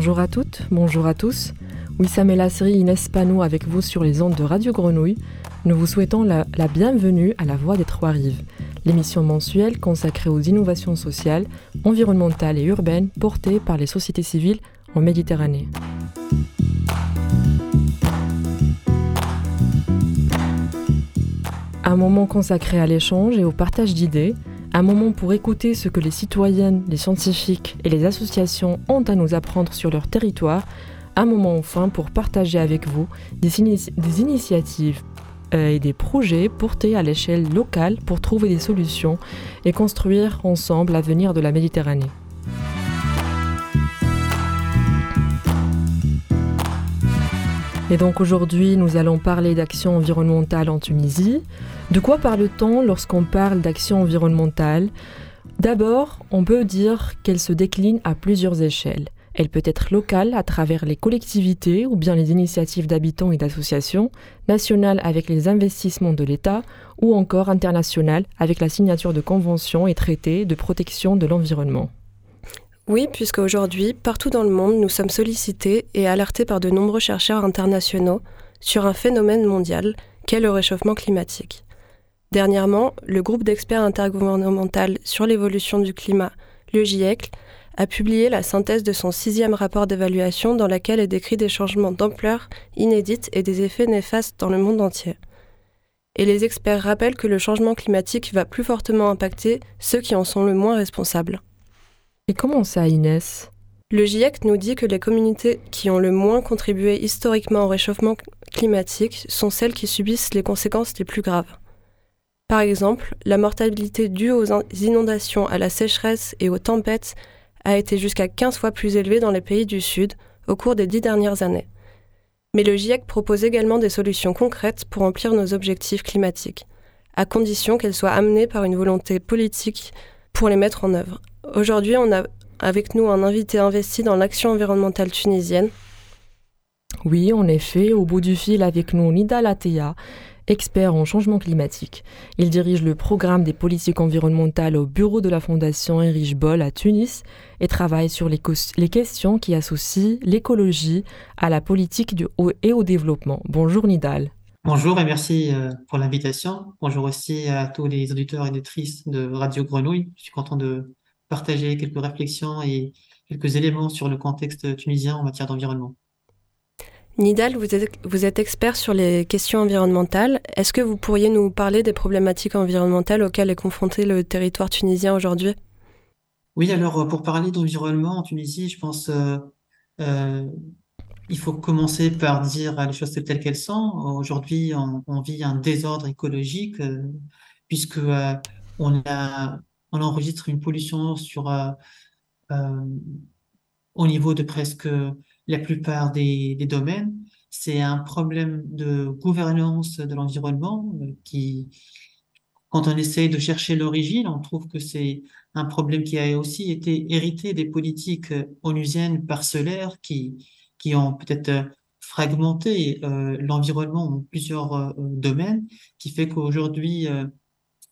Bonjour à toutes, bonjour à tous. Wissam El Asri Inès Pano avec vous sur les ondes de Radio Grenouille. Nous vous souhaitons la, la bienvenue à la Voix des Trois-Rives, l'émission mensuelle consacrée aux innovations sociales, environnementales et urbaines portées par les sociétés civiles en Méditerranée. Un moment consacré à l'échange et au partage d'idées, un moment pour écouter ce que les citoyennes, les scientifiques et les associations ont à nous apprendre sur leur territoire, un moment enfin pour partager avec vous des, initiatives euh, et des projets portés à l'échelle locale pour trouver des solutions et construire ensemble l'avenir de la Méditerranée. Et donc aujourd'hui, nous allons parler d'action environnementale en Tunisie. De quoi parle-t-on lorsqu'on parle d'action environnementale? D'abord, on peut dire qu'elle se décline à plusieurs échelles. Elle peut être locale à travers les collectivités ou bien les initiatives d'habitants et d'associations, nationale avec les investissements de l'État ou encore internationale avec la signature de conventions et traités de protection de l'environnement. Oui, puisque aujourd'hui, partout dans le monde, nous sommes sollicités et alertés par de nombreux chercheurs internationaux sur un phénomène mondial qu'est le réchauffement climatique. Dernièrement, le groupe d'experts intergouvernemental sur l'évolution du climat, le GIEC, a publié la synthèse de son sixième rapport d'évaluation dans laquelle est décrit des changements d'ampleur inédites et des effets néfastes dans le monde entier. Et les experts rappellent que le changement climatique va plus fortement impacter ceux qui en sont le moins responsables. Et comment ça, Inès? Le GIEC nous dit que les communautés qui ont le moins contribué historiquement au réchauffement climatique sont celles qui subissent les conséquences les plus graves. Par exemple, la mortalité due aux inondations, à la sécheresse et aux tempêtes a été jusqu'à 15 fois plus élevée dans les pays du Sud au cours des dix dernières années. Mais le GIEC propose également des solutions concrètes pour remplir nos objectifs climatiques, à condition qu'elles soient amenées par une volonté politique pour les mettre en œuvre. Aujourd'hui, on a avec nous un invité investi dans l'action environnementale tunisienne. Oui, en effet, au bout du fil avec nous Nida Latea, expert en changement climatique. Il dirige le programme des politiques environnementales au bureau de la Fondation Erich Boll à Tunis et travaille sur les, les questions qui associent l'écologie à la politique du, et au développement. Bonjour Nidal. Bonjour et merci euh, pour l'invitation. Bonjour aussi à tous les auditeurs et auditrices de Radio Grenouille. Je suis content de partager quelques réflexions et quelques éléments sur le contexte tunisien en matière d'environnement. Nidal, vous êtes, vous êtes, expert sur les questions environnementales. Est-ce que vous pourriez nous parler des problématiques environnementales auxquelles est confronté le territoire tunisien aujourd'hui? Oui, alors pour parler d'environnement en Tunisie, je pense euh, euh, il faut commencer par dire les choses telles qu'elles sont. Aujourd'hui, on, on, vit un désordre écologique euh, puisque euh, on a on enregistre une pollution sur, euh, euh, au niveau de presque la plupart des, domaines. C'est un problème de gouvernance de l'environnement euh, qui, quand on essaie de chercher l'origine, on trouve que c'est un problème qui a aussi été hérité des politiques onusiennes parcellaires qui, qui ont peut-être fragmenté l'environnement en plusieurs domaines, qui fait qu'aujourd'hui,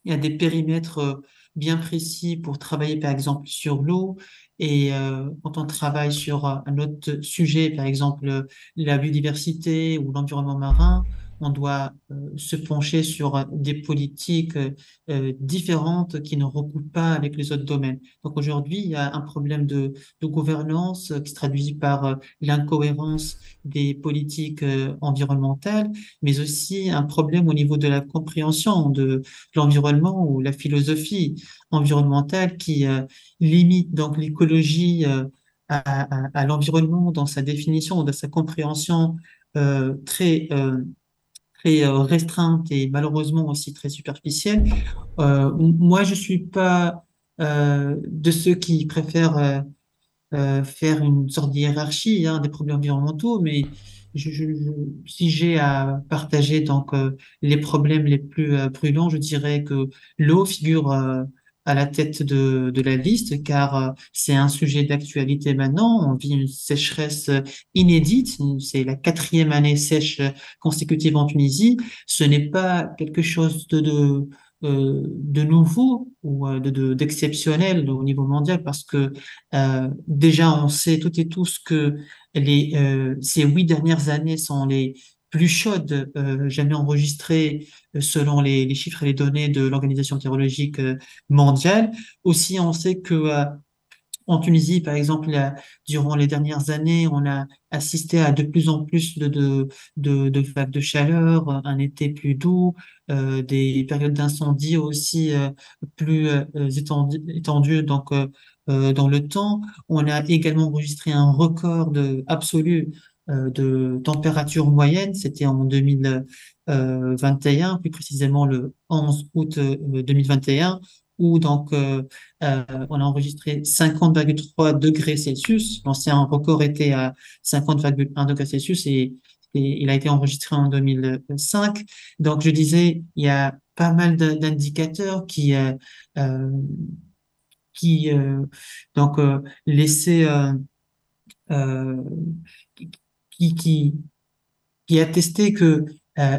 il y a des périmètres bien précis pour travailler par exemple sur l'eau et euh, quand on travaille sur un autre sujet, par exemple la biodiversité ou l'environnement marin, on doit euh, se pencher sur des politiques euh, différentes qui ne recoupent pas avec les autres domaines. Donc aujourd'hui, il y a un problème de, de gouvernance qui se traduit par euh, l'incohérence des politiques euh, environnementales, mais aussi un problème au niveau de la compréhension de l'environnement ou la philosophie environnementale qui euh, limite donc l'écologie à, l'environnement dans sa définition, dans sa compréhension euh, très euh, très euh, restreinte et malheureusement aussi très superficielle. Euh, moi, je suis pas euh, de ceux qui préfèrent faire une sorte de hein, des problèmes environnementaux, mais si j'ai à partager donc les problèmes les plus brûlants, je dirais que l'eau figure à la tête de, la liste, car euh, c'est un sujet d'actualité maintenant. On vit une sécheresse inédite. C'est la quatrième année sèche consécutive en Tunisie. Ce n'est pas quelque chose de nouveau ou de d'exceptionnel au niveau mondial parce que déjà on sait toutes et tous que les ces huit dernières années sont les plus chaudes jamais enregistrées selon les, chiffres et les données de l'Organisation météorologique mondiale. Aussi, on sait que en Tunisie, par exemple, durant les dernières années, on a assisté à de plus en plus de, vagues de chaleur, un été plus doux, euh, des périodes d'incendie aussi euh, plus euh, étendues, donc dans le temps. On a également enregistré un record absolu de température moyenne, c'était en 2021, plus précisément le 11 août 2021, où donc euh, euh, on a enregistré 50,3 degrés Celsius. L'ancien record était à 50,1 degrés Celsius et, il a été enregistré en 2005. Donc je disais, il y a pas mal d'indicateurs qui euh, euh qui donc laissaient qui qui attestaient que euh,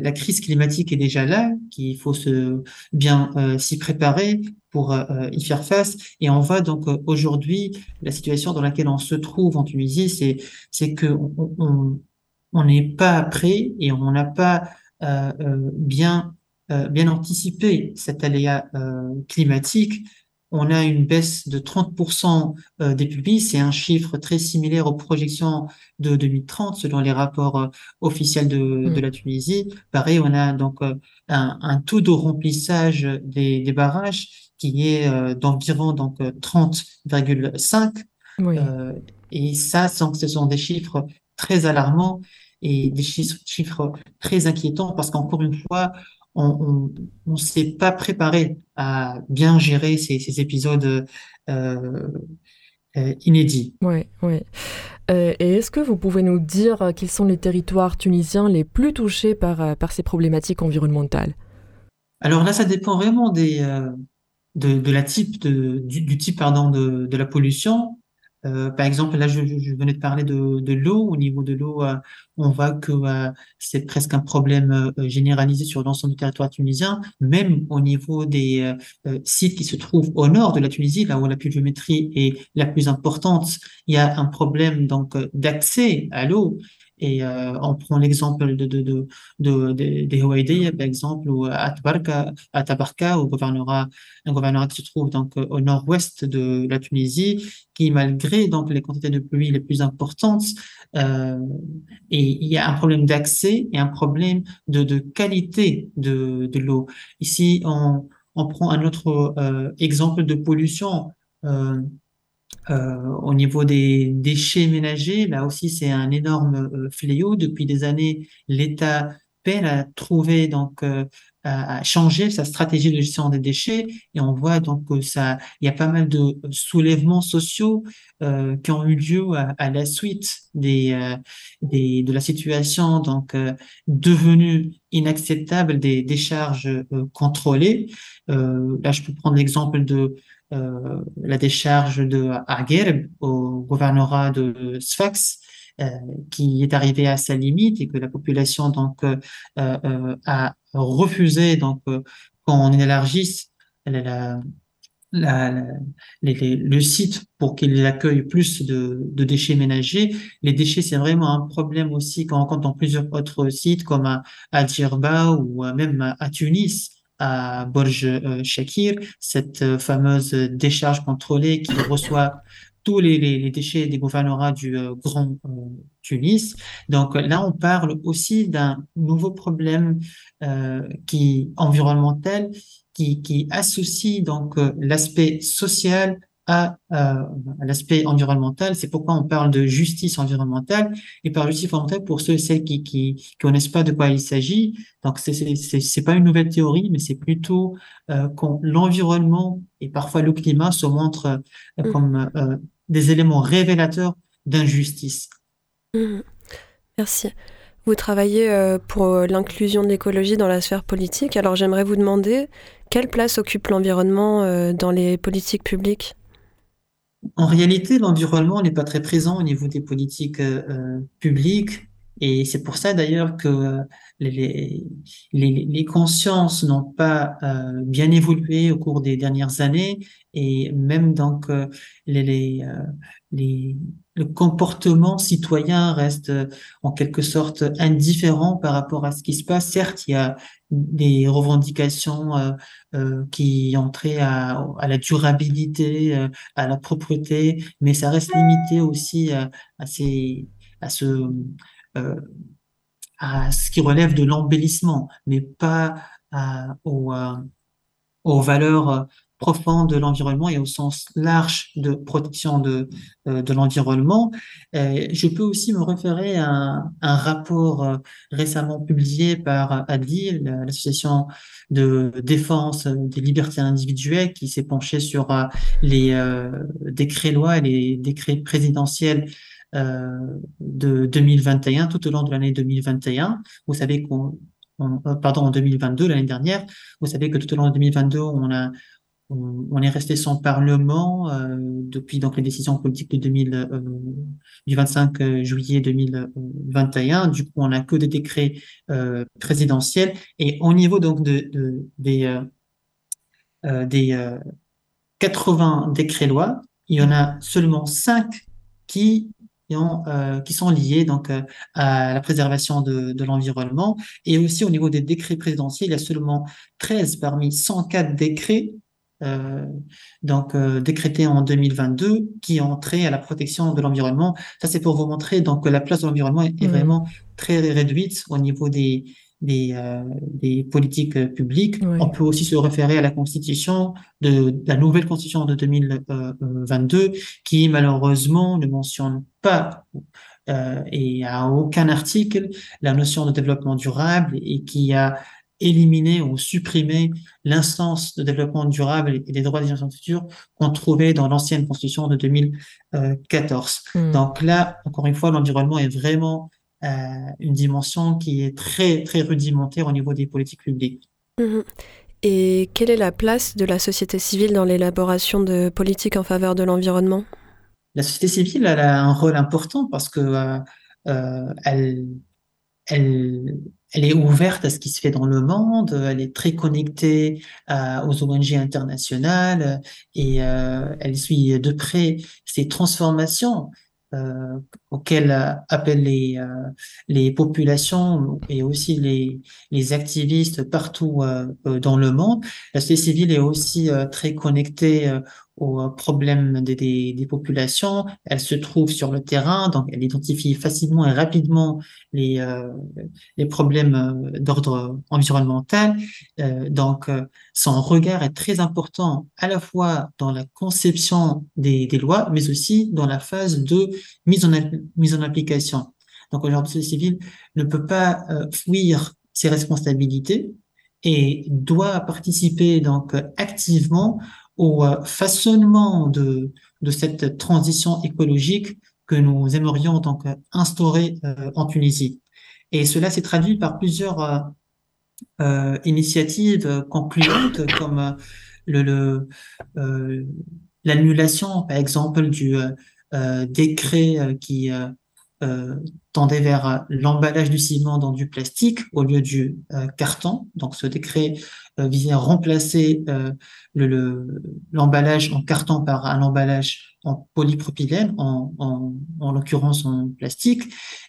la, crise climatique est déjà là, qu'il faut se bien euh, s'y préparer pour euh, y faire face. Et on voit donc aujourd'hui la situation dans laquelle on se trouve en Tunisie, c'est c'est que on n'est pas prêt et on n'a pas bien bien anticipé cet aléa climatique on a une baisse de 30% euh, des publics. C'est un chiffre très similaire aux projections de 2030 selon les rapports euh, officiels de, mm. de la Tunisie. Pareil, on a donc euh, un, un, taux de remplissage des, des barrages qui est d'environ donc 30,5. et ça, ce sont des chiffres très alarmants et des chiffres, chiffres très inquiétants parce qu'encore une fois, on ne s'est pas préparé à bien gérer ces, épisodes euh, euh, inédits. Oui, oui. Euh, et est-ce que vous pouvez nous dire quels sont les territoires tunisiens les plus touchés par, par ces problématiques environnementales? Alors là, ça dépend vraiment des, de, la type de, du, type pardon, de, de la pollution. Euh, par exemple, là, je, venais de parler de, de l'eau. Au niveau de l'eau, euh, on voit que euh, c'est presque un problème généralisé sur l'ensemble du territoire tunisien, même au niveau des sites qui se trouvent au nord de la Tunisie, là où la pluviométrie est la plus importante. Il y a un problème donc d'accès à l'eau. Et euh, on prend l'exemple de, de, de, de, des par exemple, ou à Tabarka, gouvernera, un gouvernement qui se trouve donc au nord-ouest de la Tunisie, qui malgré donc les quantités de pluie les plus importantes, euh, il y a un problème d'accès et un problème de, de qualité de, de l'eau. Ici, on, on prend un autre euh, exemple de pollution. Euh, euh, au niveau des déchets ménagers, là aussi c'est un énorme euh, fléau. Depuis des années, l'État peine à trouver donc euh, à changer sa stratégie de gestion des déchets et on voit donc que ça il y a pas mal de soulèvements sociaux euh, qui ont eu lieu à, la suite des, des de la situation donc devenue inacceptable des décharges contrôlées là je peux prendre l'exemple de euh, la décharge de Aguerb au gouvernorat de Sfax, euh, qui est arrivé à sa limite et que la population donc euh, a refusé donc qu'on élargisse la, la, le site pour qu'il accueille plus de, de, déchets ménagers. Les déchets, c'est vraiment un problème aussi qu'on rencontre dans plusieurs autres sites comme à, à Djerba ou même à Tunis à Borj euh, Shakir, cette euh, fameuse décharge contrôlée qui reçoit tous les, déchets des gouvernorats du euh, Grand Tunis. Donc là, on parle aussi d'un nouveau problème qui environnemental qui, qui associe donc l'aspect social à, euh, à l'aspect environnemental. C'est pourquoi on parle de justice environnementale. Et par justice environnementale, pour ceux et celles qui qui, qui connaissent pas de quoi il s'agit, donc c'est c'est pas une nouvelle théorie, mais c'est plutôt euh, quand l'environnement et parfois le climat se montrent euh, mmh. comme euh, des éléments révélateurs d'injustice. Mmh. Merci. Vous travaillez pour l'inclusion de l'écologie dans la sphère politique. Alors j'aimerais vous demander quelle place occupe l'environnement dans les politiques publiques? En réalité, l'environnement n'est pas très présent au niveau des politiques euh, euh, publiques Et c'est pour ça d'ailleurs que les, les, les consciences n'ont pas euh, bien évolué au cours des dernières années et même donc euh, les, euh, les, le comportement citoyen reste en quelque sorte indifférent par rapport à ce qui se passe. Certes, il y a des revendications qui ont trait à, la durabilité, à la propreté, mais ça reste limité aussi à, ces, à ce euh, à ce qui relève de l'embellissement, mais pas aux, euh, aux valeurs euh, profondes de l'environnement et au sens large de protection de, de l'environnement. je peux aussi me référer à un, rapport récemment publié par ADIL, l'association de défense des libertés individuelles, qui s'est penché sur les décrets-lois et les décrets présidentiels euh, de 2021, tout au long de l'année 2021. Vous savez qu'on, euh, pardon, en 2022, l'année dernière, vous savez que tout au long de 2022, on a on, est resté sans parlement euh, depuis donc les décisions politiques de 2000, euh, du 25 juillet 2021. Du coup, on n'a que des décrets euh, présidentiels. Et au niveau donc de, de des des 80 décrets lois, il y en a seulement 5 qui ont, euh, qui sont liés donc euh, à la préservation de, de l'environnement. Et aussi au niveau des décrets présidentiels, il y a seulement 13 parmi 104 décrets euh, donc euh, décrétés en 2022 qui ont trait à la protection de l'environnement. Ça, c'est pour vous montrer donc que la place de l'environnement est, est mmh. vraiment très réduite au niveau des, des, euh, des politiques euh, publiques. On peut aussi se référer à la constitution de, la nouvelle constitution de 2022 qui malheureusement ne mentionne pas euh, et à aucun article la notion de développement durable et qui a éliminé ou supprimé l'instance de développement durable et des droits des générations futures qu'on trouvait dans l'ancienne constitution de 2014. Hmm. Donc là, encore une fois, l'environnement est vraiment euh, une dimension qui est très, très rudimentaire au niveau des politiques publiques. Mhm. Et quelle est la place de la société civile dans l'élaboration de politiques en faveur de l'environnement? La société civile elle a un rôle important parce que euh, euh, elle, elle, elle est ouverte à ce qui se fait dans le monde, elle est très connectée euh, aux ONG internationales et euh, elle suit de près ces transformations euh, auxquelles appellent les, euh, les populations et aussi les, les activistes partout euh, dans le monde. La société civile est aussi très connectée aux problèmes des, des, des, populations. Elle se trouve sur le terrain, donc elle identifie facilement et rapidement les, euh, les problèmes euh, d'ordre environnemental. Euh, donc, euh, son regard est très important à la fois dans la conception des, des lois, mais aussi dans la phase de mise en, mise en application. Donc, aujourd'hui, le civil ne peut pas fuir ses responsabilités et doit participer donc activement au euh, façonnement de, cette transition écologique que nous aimerions donc instaurer euh, en Tunisie. Et cela s'est traduit par plusieurs euh, euh initiatives concluantes comme euh, l'annulation, par exemple, du décret qui tendait vers l'emballage du ciment dans du plastique au lieu du carton. Donc, ce décret euh, visait à remplacer euh, l'emballage le, en carton par un emballage en polypropylène, en, en, en l'occurrence en plastique.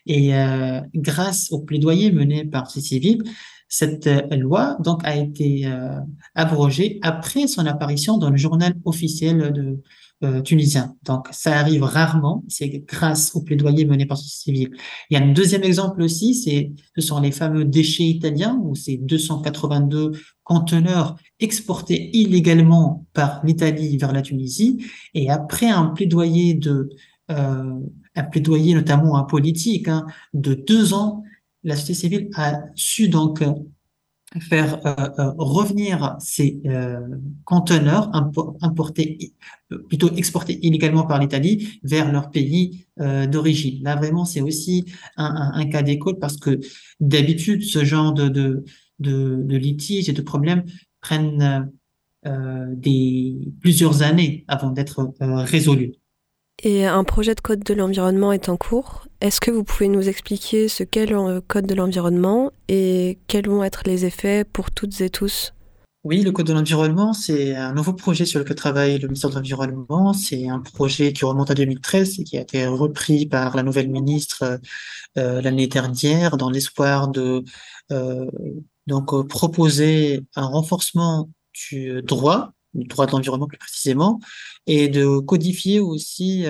Et euh, grâce au plaidoyer mené par ces civils, cette loi donc a été euh, abrogée après son apparition dans le journal officiel de, euh, tunisien. Donc, ça arrive rarement. C'est grâce au plaidoyer mené par ce civil. Il y a un deuxième exemple aussi, c'est ce sont les fameux déchets italiens, où c'est 282 conteneurs exportés illégalement par l'Italie vers la Tunisie. Et après un plaidoyer de euh, un plaidoyer notamment un politique hein, de deux ans, la société civile a su donc faire euh, euh, revenir ces euh, conteneurs importés, plutôt exportés illégalement par l'Italie vers leur pays d'origine. Là, vraiment, c'est aussi un, cas d'école parce que d'habitude, ce genre de, de, de, litiges et de problèmes prennent des plusieurs années avant d'être résolus. Et un projet de code de l'environnement est en cours. Est-ce que vous pouvez nous expliquer ce qu'est le code de l'environnement et quels vont être les effets pour toutes et tous? Oui, le Code de l'environnement, c'est un nouveau projet sur lequel travaille le ministère de l'Environnement. C'est un projet qui remonte à 2013 et qui a été repris par la nouvelle ministre euh, l'année dernière dans l'espoir de euh, donc euh, proposer un renforcement du droit, du droit de l'environnement plus précisément, et de codifier aussi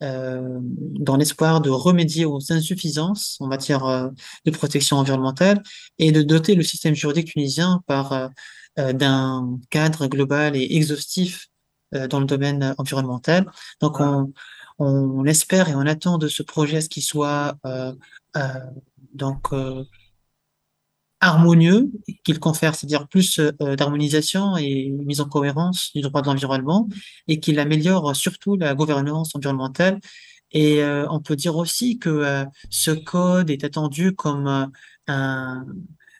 dans l'espoir de remédier aux insuffisances en matière de protection environnementale et de doter le système juridique tunisien par euh, d'un cadre global et exhaustif euh, dans le domaine environnemental. Donc on, on espère et on attend de ce projet ce qu'il soit euh, euh, donc harmonieux, qu'il confère, c'est-à-dire plus d'harmonisation et mise en cohérence du droit de l'environnement, et qu'il améliore surtout la gouvernance environnementale. Et on peut dire aussi que ce code est attendu comme un,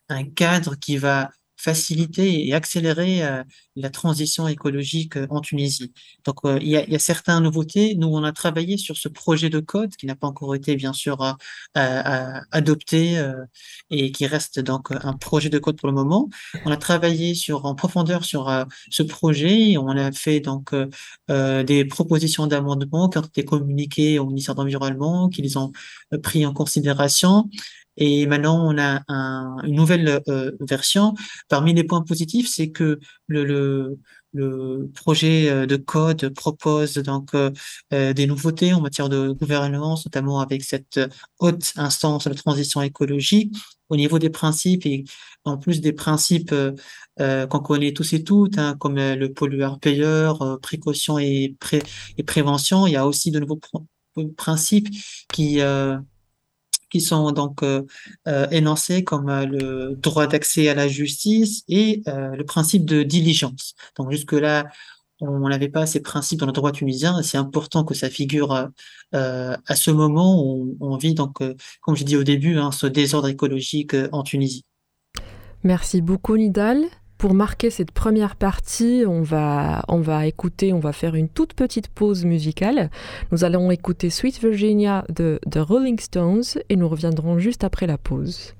un cadre qui va faciliter et accélérer euh, la transition écologique euh, en Tunisie. Donc, euh, il y, a, il certaines nouveautés. Nous, on a travaillé sur ce projet de code qui n'a pas encore été, bien sûr, adopté et qui reste donc un projet de code pour le moment. On a travaillé sur en profondeur sur ce projet. On a fait donc des propositions d'amendement qui ont été communiquées au ministère de l'Environnement, qu'ils ont pris en considération. Et maintenant, on a une nouvelle euh, version. Parmi les points positifs, c'est que le, le, le, projet euh, de code propose donc euh, des nouveautés en matière de gouvernance, notamment avec cette haute instance de transition écologique au niveau des principes et en plus des principes qu'on connaît tous et toutes, hein, comme le pollueur-payeur, précaution et, pré et prévention. Il y a aussi de nouveaux principes qui qui sont donc euh, euh, énoncés comme euh, le droit d'accès à la justice et le principe de diligence. Donc jusque-là, on n'avait pas ces principes dans le droit tunisien. C'est important que ça figure à ce moment où on, vit donc, comme j'ai dit au début, hein, ce désordre écologique en Tunisie. Merci beaucoup Nidal. Pour marquer cette première partie, on va, on va écouter, on va faire une toute petite pause musicale. Nous allons écouter Sweet Virginia de The Rolling Stones et nous reviendrons juste après la pause.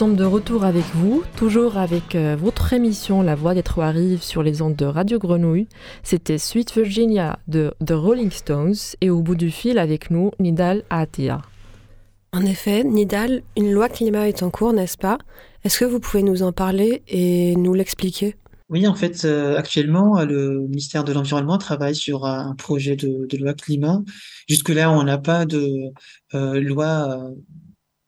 Sommes de retour avec vous, toujours avec euh, votre émission La Voix des Trois Rives sur les ondes de Radio Grenouille. C'était Sweet Virginia de The Rolling Stones et au bout du fil avec nous, Nidal Atia. En effet, Nidal, une loi climat est en cours, n'est-ce pas? Est-ce que vous pouvez nous en parler et nous l'expliquer? Oui, en fait, euh, actuellement, le ministère de l'Environnement travaille sur un projet de, loi climat. Jusque-là, on n'a pas de euh, loi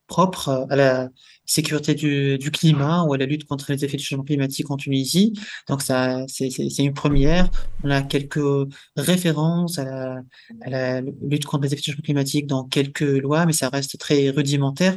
propre à la sécurité du, climat ou à la lutte contre les effets du changement climatique en Tunisie. Donc ça, c'est une première. On a quelques références à la, à la, lutte contre les effets du changement climatique dans quelques lois, mais ça reste très rudimentaire.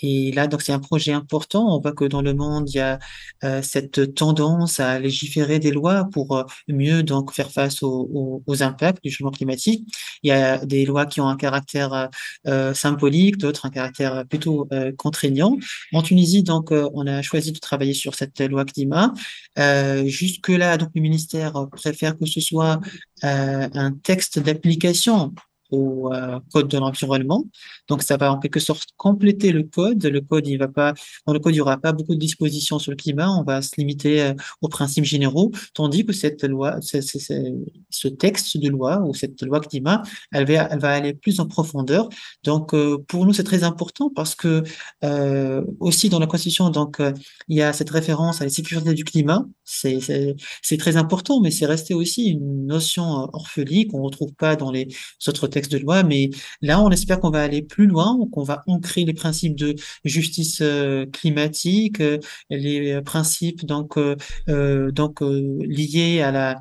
Et là, donc c'est un projet important. On voit que dans le monde, il y a euh, cette tendance à légiférer des lois pour euh, mieux donc faire face aux, aux, impacts du changement climatique. Il y a des lois qui ont un caractère euh, symbolique, d'autres un caractère plutôt euh, contraignant. En Tunisie, donc, euh, on a choisi de travailler sur cette loi climat. Euh, Jusque-là, donc, le ministère préfère que ce soit euh, un texte d'application au euh, code de l'environnement. Donc, ça va en quelque sorte compléter le code. Le code, il va pas, dans le code, il y aura pas beaucoup de dispositions sur le climat. On va se limiter euh, aux principes généraux, tandis que cette loi, ce texte de loi ou cette loi climat, elle va, elle va aller plus en profondeur. Donc, euh, pour nous, c'est très important parce que aussi dans la Constitution, donc, il y a cette référence à la sécurité du climat. C'est, très important, mais c'est resté aussi une notion orpheline qu'on retrouve pas dans les autres textes de loi, mais là, on espère qu'on va aller plus loin, qu'on va ancrer les principes de justice euh, climatique, euh, les principes donc euh, donc liés à la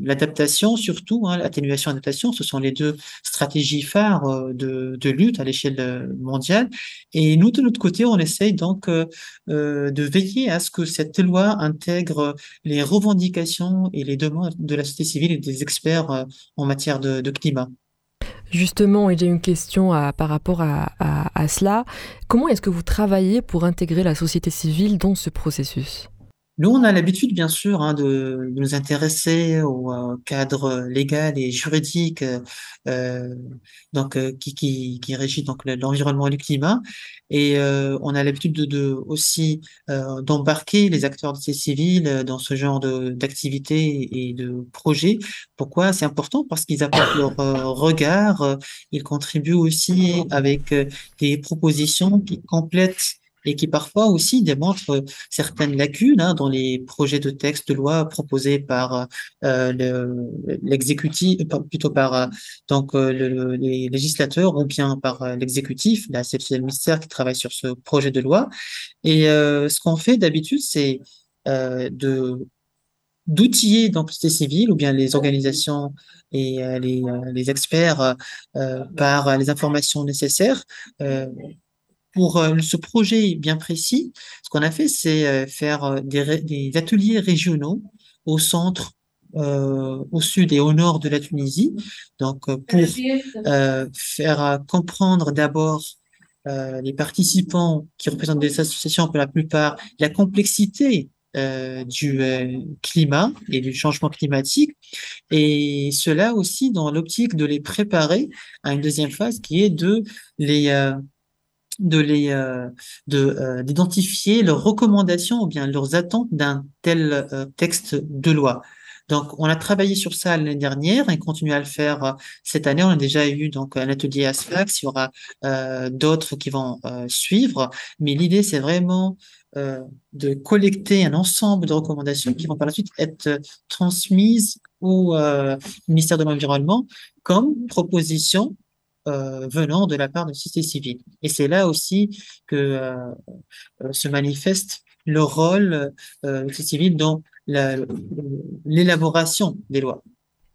l'adaptation surtout, hein, l'atténuation adaptation, ce sont les deux stratégies phares de, lutte à l'échelle mondiale. Et nous, de notre côté, on essaye donc de veiller à ce que cette loi intègre les revendications et les demandes de la société civile et des experts en matière de climat. Justement, j'ai une question par rapport à, cela. Comment est-ce que vous travaillez pour intégrer la société civile dans ce processus? Nous, on a l'habitude, bien sûr, hein, de, nous intéresser au euh, cadre légal et juridique euh, donc, euh, qui, qui, qui, régit donc l'environnement et le climat. Et euh, on a l'habitude de, de, aussi d'embarquer les acteurs de ces civils dans ce genre d'activités et de projets. Pourquoi? C'est important Parce qu'ils apportent leur regard, ils contribuent aussi avec des propositions qui complètent et qui parfois aussi démontrent certaines lacunes hein, dans les projets de texte de loi proposés par euh, l'exécutif, euh, plutôt par euh, donc euh, le, les législateurs ou bien par l'exécutif. Là, c'est le ministère qui travaille sur ce projet de loi. Et ce qu'on fait d'habitude, c'est de d'outiller donc société civile ou bien les organisations et les, les experts par les informations nécessaires pour euh, ce projet bien précis, ce qu'on a fait, c'est euh, faire euh, des, ateliers régionaux au centre, au sud et au nord de la Tunisie, donc pour faire comprendre d'abord les participants qui représentent des associations pour la plupart la complexité du climat et du changement climatique, et cela aussi dans l'optique de les préparer à une deuxième phase qui est de les de les euh, de euh, d'identifier leurs recommandations ou bien leurs attentes d'un tel euh, texte de loi. Donc, on a travaillé sur ça l'année dernière et continue à le faire cette année. On a déjà eu donc un atelier à SFAX. Il y aura d'autres qui vont suivre. Mais l'idée, c'est vraiment de collecter un ensemble de recommandations qui vont par la suite être transmises au ministère de l'Environnement comme proposition euh, venant de la part de la société civile. Et c'est là aussi que euh, euh, se manifeste le rôle de la société civile dans l'élaboration des lois.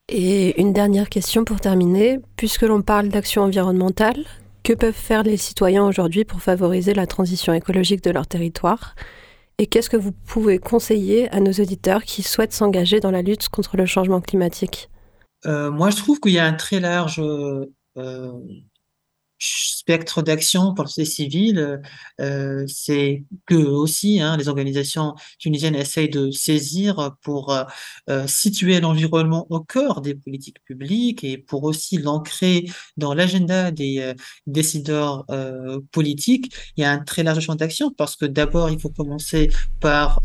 Et une dernière question pour terminer. Puisque l'on parle d'action environnementale, que peuvent faire les citoyens aujourd'hui pour favoriser la transition écologique de leur territoire? Et qu'est-ce que vous pouvez conseiller à nos auditeurs qui souhaitent s'engager dans la lutte contre le changement climatique? Moi, je trouve qu'il y a un très large spectre d'action pour société civile, euh, c'est que aussi hein, les organisations tunisiennes essayent de saisir pour euh, situer l'environnement au cœur des politiques publiques et pour aussi l'ancrer dans l'agenda des décideurs politiques. Il y a un très large champ d'action parce que d'abord, il faut commencer par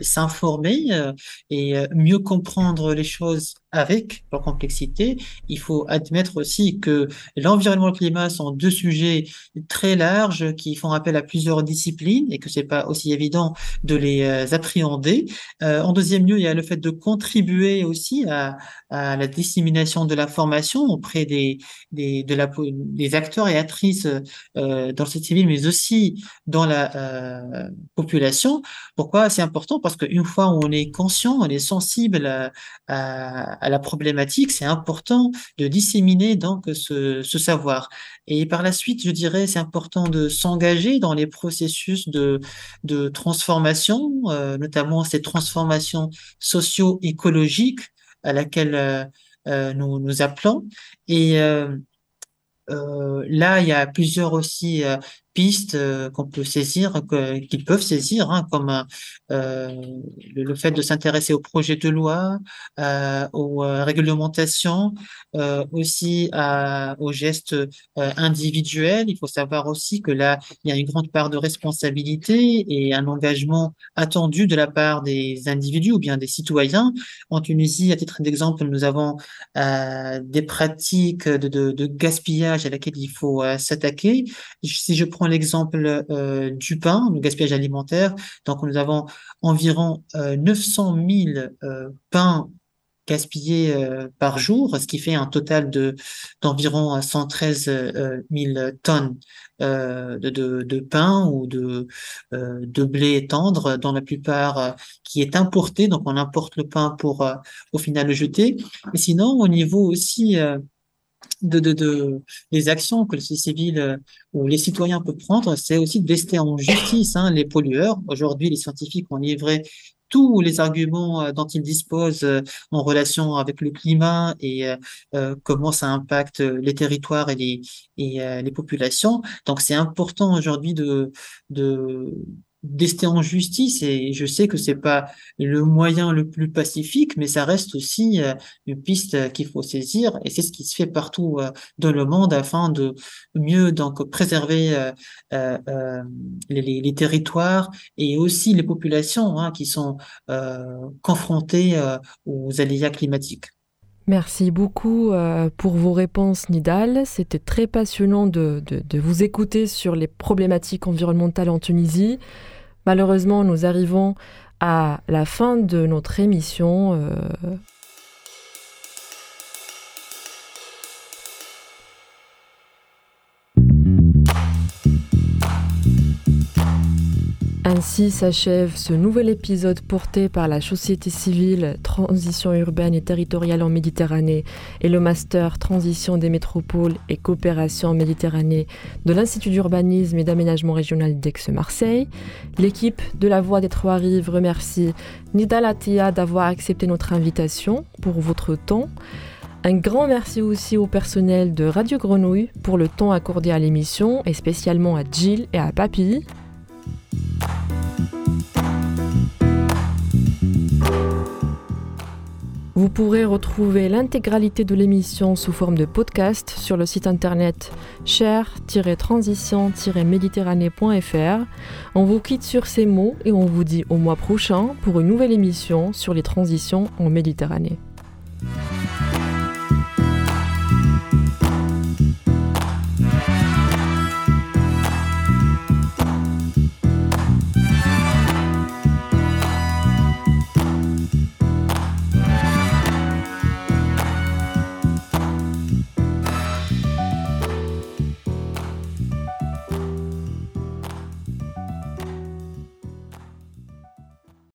s'informer et mieux comprendre les choses avec leur complexité, il faut admettre aussi que l'environnement et le climat sont deux sujets très larges qui font appel à plusieurs disciplines et que c'est pas aussi évident de les euh, appréhender. Euh, en deuxième lieu, il y a le fait de contribuer aussi à, à la dissémination de l'information auprès des, des, de la, des acteurs et actrices euh, dans le secteur civil, mais aussi dans la euh, population. Pourquoi c'est important? Parce qu'une fois on est conscient, on est sensible à, à à la problématique, c'est important de disséminer donc ce, savoir. Et par la suite, je dirais, c'est important de s'engager dans les processus de, de transformation, euh, notamment ces transformations socio-écologiques à laquelle euh, euh nous nous appelons. Et là, il y a plusieurs aussi pistes euh, qu'on peut saisir, qu'ils peuvent saisir, hein, comme euh, le, fait de s'intéresser aux projets de loi, euh, aux réglementations, aussi aux gestes individuels. Il faut savoir aussi que là, il y a une grande part de responsabilité et un engagement attendu de la part des individus ou bien des citoyens. En Tunisie, à titre d'exemple, nous avons des pratiques de, de, gaspillage à laquelle il faut s'attaquer. Si je l'exemple euh, du pain, le gaspillage alimentaire. Donc, nous avons environ 900 000 euh, pains gaspillés euh, par jour, ce qui fait un total de d'environ 113 000 tonnes de, de, de, pain ou de, de blé tendre, dont la plupart qui est importé. Donc, on importe le pain pour au final le jeter. Mais sinon, au niveau aussi de, de, de, les actions que le civil euh, ou les citoyens peuvent prendre, c'est aussi de rester en justice hein, les pollueurs. Aujourd'hui, les scientifiques ont livré tous les arguments euh, dont ils disposent euh, en relation avec le climat et comment ça impacte les territoires et les, et, les populations. Donc, c'est important aujourd'hui de d'ester en justice et je sais que c'est pas le moyen le plus pacifique mais ça reste aussi euh, une piste qu'il faut saisir et c'est ce qui se fait partout euh, dans le monde afin de mieux donc préserver euh, les, territoires et aussi les populations hein, qui sont confrontées aux aléas climatiques. Merci beaucoup pour vos réponses, Nidal. C'était très passionnant de, vous écouter sur les problématiques environnementales en Tunisie. Malheureusement, nous arrivons à la fin de notre émission. Ainsi s'achève ce nouvel épisode porté par la Société civile Transition urbaine et territoriale en Méditerranée et le Master Transition des métropoles et coopération en Méditerranée de l'Institut d'urbanisme et d'aménagement régional d'Aix-Marseille. L'équipe de la Voix des Trois Rives remercie Nida Latia d'avoir accepté notre invitation pour votre temps. Un grand merci aussi au personnel de Radio Grenouille pour le temps accordé à l'émission et spécialement à Jill et à Papy. Vous pourrez retrouver l'intégralité de l'émission sous forme de podcast sur le site internet cher-transition-méditerranée.fr. On vous quitte sur ces mots et on vous dit au mois prochain pour une nouvelle émission sur les transitions en Méditerranée.